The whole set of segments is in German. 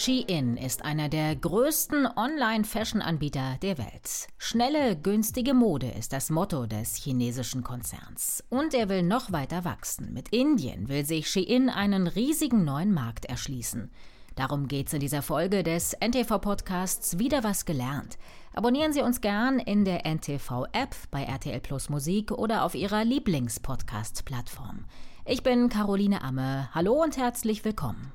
Shein ist einer der größten Online-Fashion-Anbieter der Welt. Schnelle, günstige Mode ist das Motto des chinesischen Konzerns. Und er will noch weiter wachsen. Mit Indien will sich Shein einen riesigen neuen Markt erschließen. Darum geht's in dieser Folge des NTV-Podcasts Wieder was gelernt. Abonnieren Sie uns gern in der NTV-App bei RTL Plus Musik oder auf Ihrer Lieblings-Podcast-Plattform. Ich bin Caroline Amme. Hallo und herzlich willkommen.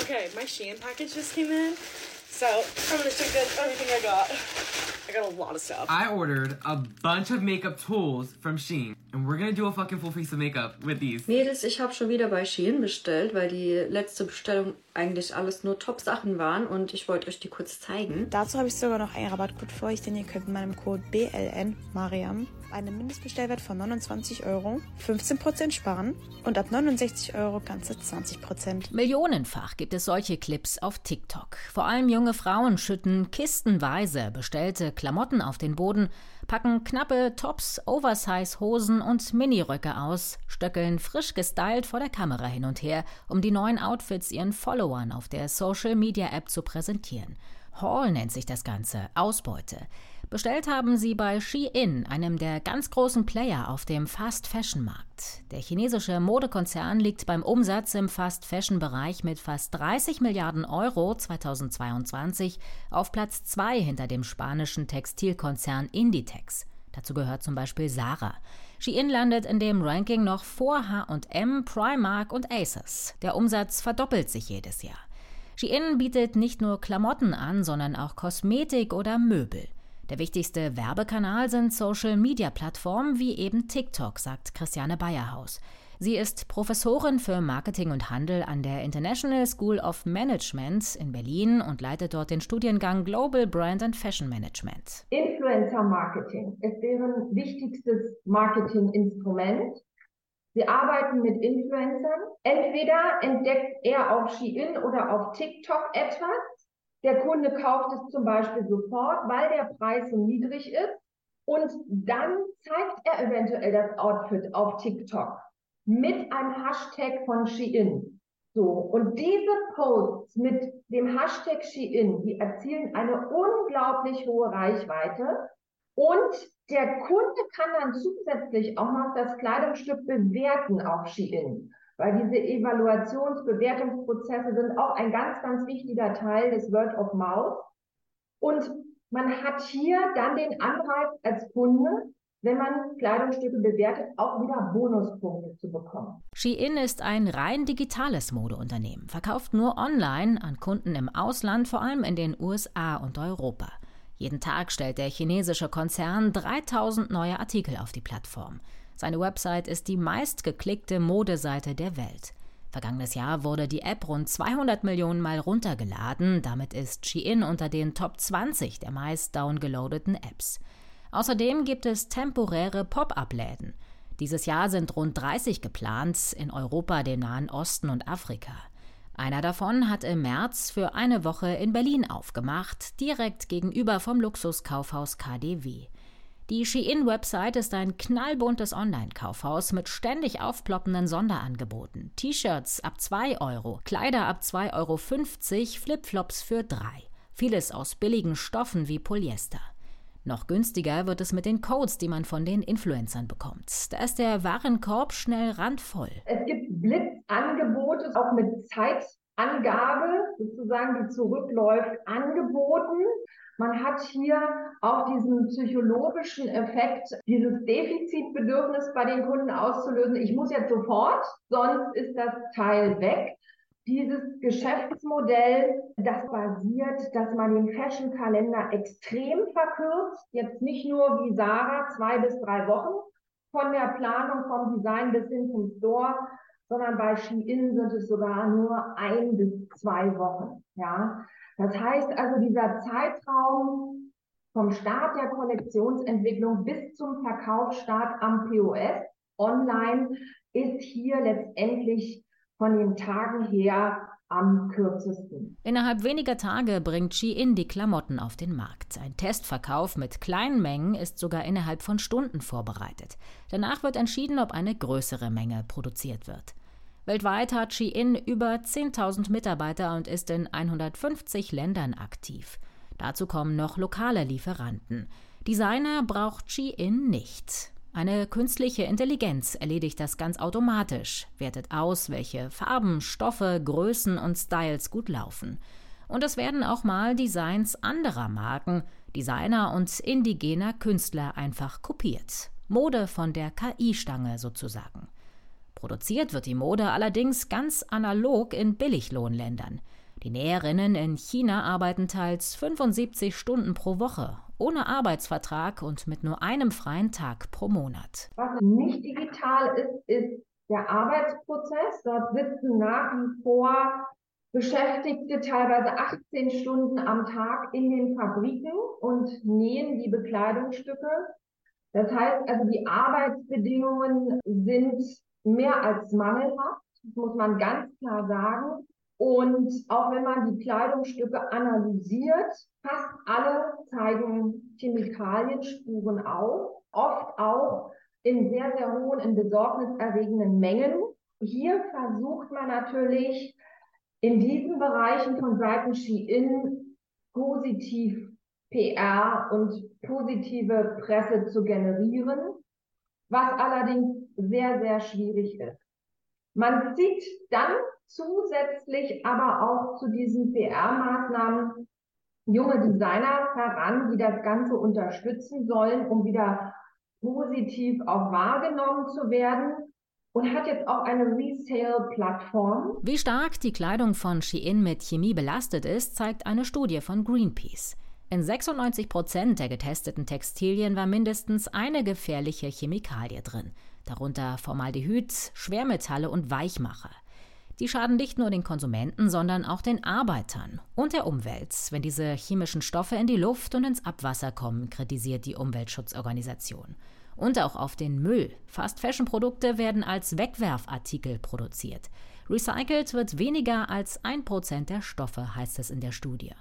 Okay, my Shein package just came in. So I'm gonna check out everything I got. I got a lot of stuff. I ordered a bunch of makeup tools from Shein. And we're gonna do a fucking full face of makeup with these. Mädels, ich habe schon wieder bei Shein bestellt, weil die letzte Bestellung eigentlich alles nur Top-Sachen waren und ich wollte euch die kurz zeigen. Dazu habe ich sogar noch einen Rabattcode für euch, denn ihr könnt mit meinem Code BLN Mariam einen Mindestbestellwert von 29 Euro 15% sparen und ab 69 Euro ganze 20%. Millionenfach gibt es solche Clips auf TikTok. Vor allem junge Frauen schütten kistenweise bestellte Klamotten auf den Boden, packen knappe Tops, Oversize-Hosen und Miniröcke aus, stöckeln frisch gestylt vor der Kamera hin und her, um die neuen Outfits ihren Followern auf der Social-Media-App zu präsentieren. Haul nennt sich das Ganze, Ausbeute. Bestellt haben sie bei Shein, einem der ganz großen Player auf dem Fast-Fashion-Markt. Der chinesische Modekonzern liegt beim Umsatz im Fast-Fashion-Bereich mit fast 30 Milliarden Euro 2022 auf Platz 2 hinter dem spanischen Textilkonzern Inditex. Dazu gehört zum Beispiel Sarah. Shein landet in dem Ranking noch vor H&M, Primark und Asos. Der Umsatz verdoppelt sich jedes Jahr. Shein bietet nicht nur Klamotten an, sondern auch Kosmetik oder Möbel. Der wichtigste Werbekanal sind Social-Media-Plattformen wie eben TikTok, sagt Christiane Bayerhaus. Sie ist Professorin für Marketing und Handel an der International School of Management in Berlin und leitet dort den Studiengang Global Brand and Fashion Management. Influencer Marketing ist deren wichtigstes Marketinginstrument. Sie arbeiten mit Influencern. Entweder entdeckt er auf Shein oder auf TikTok etwas der Kunde kauft es zum Beispiel sofort, weil der Preis so niedrig ist. Und dann zeigt er eventuell das Outfit auf TikTok mit einem Hashtag von Shein. So. Und diese Posts mit dem Hashtag Shein, die erzielen eine unglaublich hohe Reichweite. Und der Kunde kann dann zusätzlich auch noch das Kleidungsstück bewerten auf Shein weil diese Evaluationsbewertungsprozesse sind auch ein ganz, ganz wichtiger Teil des Word of Mouth. Und man hat hier dann den Anreiz als Kunde, wenn man Kleidungsstücke bewertet, auch wieder Bonuspunkte zu bekommen. Shein ist ein rein digitales Modeunternehmen, verkauft nur online an Kunden im Ausland, vor allem in den USA und Europa. Jeden Tag stellt der chinesische Konzern 3000 neue Artikel auf die Plattform. Seine Website ist die meistgeklickte Modeseite der Welt. Vergangenes Jahr wurde die App rund 200 Millionen Mal runtergeladen. Damit ist Shein unter den Top 20 der meist downgeloadeten Apps. Außerdem gibt es temporäre Pop-up-Läden. Dieses Jahr sind rund 30 geplant, in Europa, den Nahen Osten und Afrika. Einer davon hat im März für eine Woche in Berlin aufgemacht, direkt gegenüber vom Luxuskaufhaus KDW. Die Shein-Website ist ein knallbuntes Online-Kaufhaus mit ständig aufploppenden Sonderangeboten. T-Shirts ab 2 Euro, Kleider ab 2,50 Euro, Flipflops für 3. Vieles aus billigen Stoffen wie Polyester. Noch günstiger wird es mit den Codes, die man von den Influencern bekommt. Da ist der Warenkorb schnell randvoll. Es gibt Blitzangebote, auch mit Zeitangabe, sozusagen, die zurückläuft, angeboten. Man hat hier auch diesen psychologischen Effekt, dieses Defizitbedürfnis bei den Kunden auszulösen. Ich muss jetzt sofort, sonst ist das Teil weg. Dieses Geschäftsmodell, das basiert, dass man den Fashion-Kalender extrem verkürzt. Jetzt nicht nur wie Sarah zwei bis drei Wochen von der Planung vom Design bis hin zum Store, sondern bei Shein sind es sogar nur ein bis zwei Wochen. Ja, das heißt also, dieser Zeitraum vom Start der Kollektionsentwicklung bis zum Verkaufsstart am POS online ist hier letztendlich von den Tagen her am kürzesten. Innerhalb weniger Tage bringt Shein die Klamotten auf den Markt. Ein Testverkauf mit kleinen Mengen ist sogar innerhalb von Stunden vorbereitet. Danach wird entschieden, ob eine größere Menge produziert wird. Weltweit hat Shein über 10.000 Mitarbeiter und ist in 150 Ländern aktiv. Dazu kommen noch lokale Lieferanten. Designer braucht Shein nicht. Eine künstliche Intelligenz erledigt das ganz automatisch, wertet aus, welche Farben, Stoffe, Größen und Styles gut laufen. Und es werden auch mal Designs anderer Marken, Designer und indigener Künstler einfach kopiert. Mode von der KI-Stange sozusagen. Produziert wird die Mode allerdings ganz analog in Billiglohnländern. Die Näherinnen in China arbeiten teils 75 Stunden pro Woche, ohne Arbeitsvertrag und mit nur einem freien Tag pro Monat. Was nicht digital ist, ist der Arbeitsprozess. Dort sitzen nach wie vor Beschäftigte teilweise 18 Stunden am Tag in den Fabriken und nähen die Bekleidungsstücke. Das heißt also, die Arbeitsbedingungen sind mehr als mangelhaft, muss man ganz klar sagen. Und auch wenn man die Kleidungsstücke analysiert, fast alle zeigen Chemikalienspuren auf, oft auch in sehr, sehr hohen, in besorgniserregenden Mengen. Hier versucht man natürlich in diesen Bereichen von Seiten Shein positiv PR und positive Presse zu generieren, was allerdings sehr, sehr schwierig ist. Man zieht dann zusätzlich aber auch zu diesen PR-Maßnahmen junge Designer heran, die das Ganze unterstützen sollen, um wieder positiv auch wahrgenommen zu werden und hat jetzt auch eine Resale-Plattform. Wie stark die Kleidung von Shein mit Chemie belastet ist, zeigt eine Studie von Greenpeace. In 96 Prozent der getesteten Textilien war mindestens eine gefährliche Chemikalie drin, darunter Formaldehyd, Schwermetalle und Weichmacher. Die schaden nicht nur den Konsumenten, sondern auch den Arbeitern und der Umwelt, wenn diese chemischen Stoffe in die Luft und ins Abwasser kommen, kritisiert die Umweltschutzorganisation. Und auch auf den Müll. Fast-Fashion-Produkte werden als Wegwerfartikel produziert. Recycelt wird weniger als ein Prozent der Stoffe, heißt es in der Studie.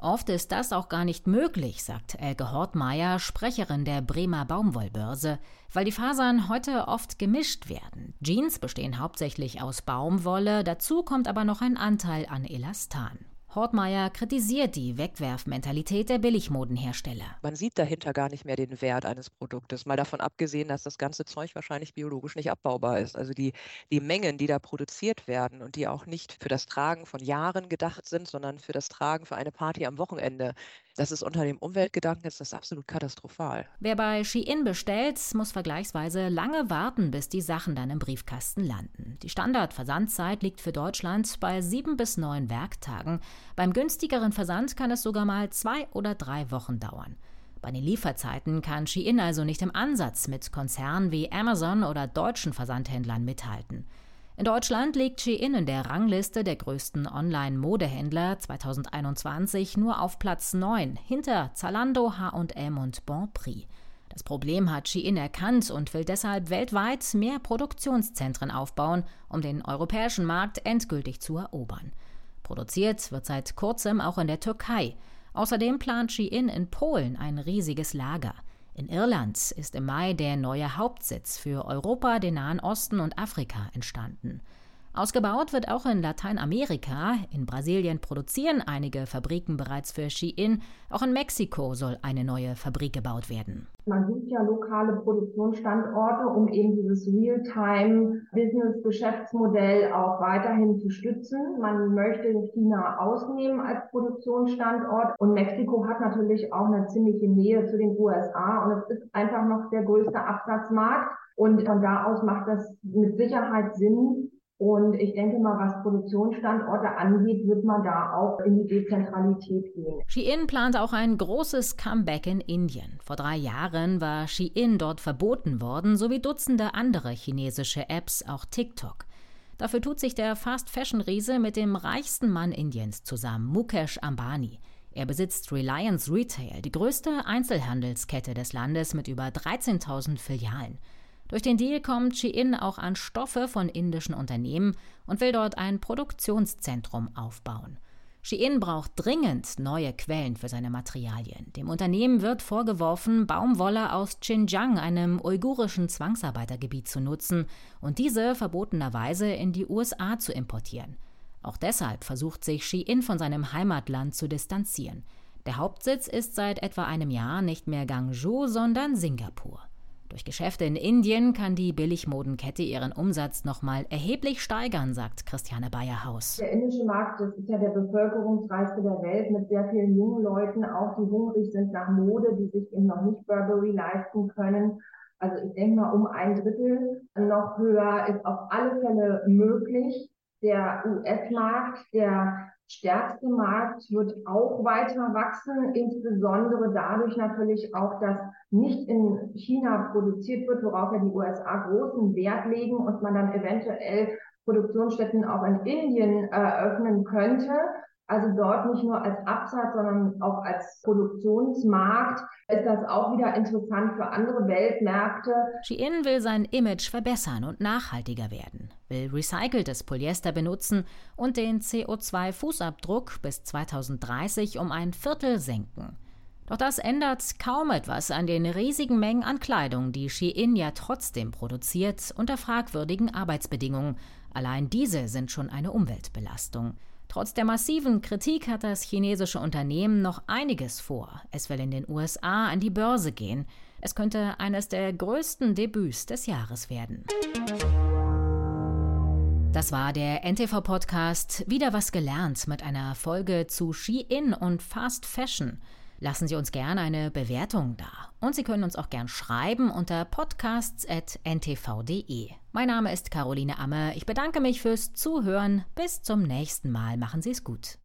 Oft ist das auch gar nicht möglich, sagt Elke Hortmeier, Sprecherin der Bremer Baumwollbörse, weil die Fasern heute oft gemischt werden. Jeans bestehen hauptsächlich aus Baumwolle, dazu kommt aber noch ein Anteil an Elastan. Hortmeier kritisiert die Wegwerfmentalität der Billigmodenhersteller. Man sieht dahinter gar nicht mehr den Wert eines Produktes, mal davon abgesehen, dass das ganze Zeug wahrscheinlich biologisch nicht abbaubar ist. Also die, die Mengen, die da produziert werden und die auch nicht für das Tragen von Jahren gedacht sind, sondern für das Tragen für eine Party am Wochenende, das ist unter dem Umweltgedanken ist das absolut katastrophal. Wer bei Shein bestellt, muss vergleichsweise lange warten, bis die Sachen dann im Briefkasten landen. Die Standardversandzeit liegt für Deutschland bei sieben bis neun Werktagen. Beim günstigeren Versand kann es sogar mal zwei oder drei Wochen dauern. Bei den Lieferzeiten kann Shein also nicht im Ansatz mit Konzernen wie Amazon oder deutschen Versandhändlern mithalten. In Deutschland liegt Shein in der Rangliste der größten Online-Modehändler 2021 nur auf Platz 9 hinter Zalando, H&M und Bonprix. Das Problem hat Shein erkannt und will deshalb weltweit mehr Produktionszentren aufbauen, um den europäischen Markt endgültig zu erobern. Produziert wird seit kurzem auch in der Türkei. Außerdem plant Shein in Polen ein riesiges Lager. In Irland ist im Mai der neue Hauptsitz für Europa, den Nahen Osten und Afrika entstanden. Ausgebaut wird auch in Lateinamerika. In Brasilien produzieren einige Fabriken bereits für Shein. Auch in Mexiko soll eine neue Fabrik gebaut werden. Man sucht ja lokale Produktionsstandorte, um eben dieses Real-Time-Business-Geschäftsmodell auch weiterhin zu stützen. Man möchte China ausnehmen als Produktionsstandort und Mexiko hat natürlich auch eine ziemliche Nähe zu den USA und es ist einfach noch der größte Absatzmarkt. Und von da aus macht das mit Sicherheit Sinn, und ich denke mal, was Produktionsstandorte angeht, wird man da auch in die Dezentralität gehen. Shein plant auch ein großes Comeback in Indien. Vor drei Jahren war Shein dort verboten worden, sowie Dutzende andere chinesische Apps, auch TikTok. Dafür tut sich der Fast-Fashion-Riese mit dem reichsten Mann Indiens zusammen, Mukesh Ambani. Er besitzt Reliance Retail, die größte Einzelhandelskette des Landes mit über 13.000 Filialen. Durch den Deal kommt Shein auch an Stoffe von indischen Unternehmen und will dort ein Produktionszentrum aufbauen. Shein braucht dringend neue Quellen für seine Materialien. Dem Unternehmen wird vorgeworfen, Baumwolle aus Xinjiang, einem uigurischen Zwangsarbeitergebiet, zu nutzen und diese verbotenerweise in die USA zu importieren. Auch deshalb versucht sich Shein von seinem Heimatland zu distanzieren. Der Hauptsitz ist seit etwa einem Jahr nicht mehr Guangzhou, sondern Singapur. Durch Geschäfte in Indien kann die Billigmodenkette ihren Umsatz nochmal erheblich steigern, sagt Christiane Bayerhaus. Der indische Markt das ist ja der bevölkerungsreichste der Welt mit sehr vielen jungen Leuten, auch die hungrig sind nach Mode, die sich eben noch nicht Burberry leisten können. Also ich denke mal, um ein Drittel noch höher ist auf alle Fälle möglich. Der US-Markt, der stärkste Markt wird auch weiter wachsen, insbesondere dadurch natürlich auch, dass nicht in China produziert wird, worauf ja die USA großen Wert legen und man dann eventuell Produktionsstätten auch in Indien eröffnen könnte. Also dort nicht nur als Absatz, sondern auch als Produktionsmarkt ist das auch wieder interessant für andere Weltmärkte. Shein will sein Image verbessern und nachhaltiger werden, will recyceltes Polyester benutzen und den CO2-Fußabdruck bis 2030 um ein Viertel senken. Doch das ändert kaum etwas an den riesigen Mengen an Kleidung, die Shein ja trotzdem produziert, unter fragwürdigen Arbeitsbedingungen. Allein diese sind schon eine Umweltbelastung. Trotz der massiven Kritik hat das chinesische Unternehmen noch einiges vor. Es will in den USA an die Börse gehen. Es könnte eines der größten Debüts des Jahres werden. Das war der NTV-Podcast Wieder was gelernt mit einer Folge zu Ski-In und Fast Fashion. Lassen Sie uns gerne eine Bewertung da. Und Sie können uns auch gern schreiben unter podcasts.ntv.de. Mein Name ist Caroline Amme. Ich bedanke mich fürs Zuhören. Bis zum nächsten Mal. Machen Sie es gut.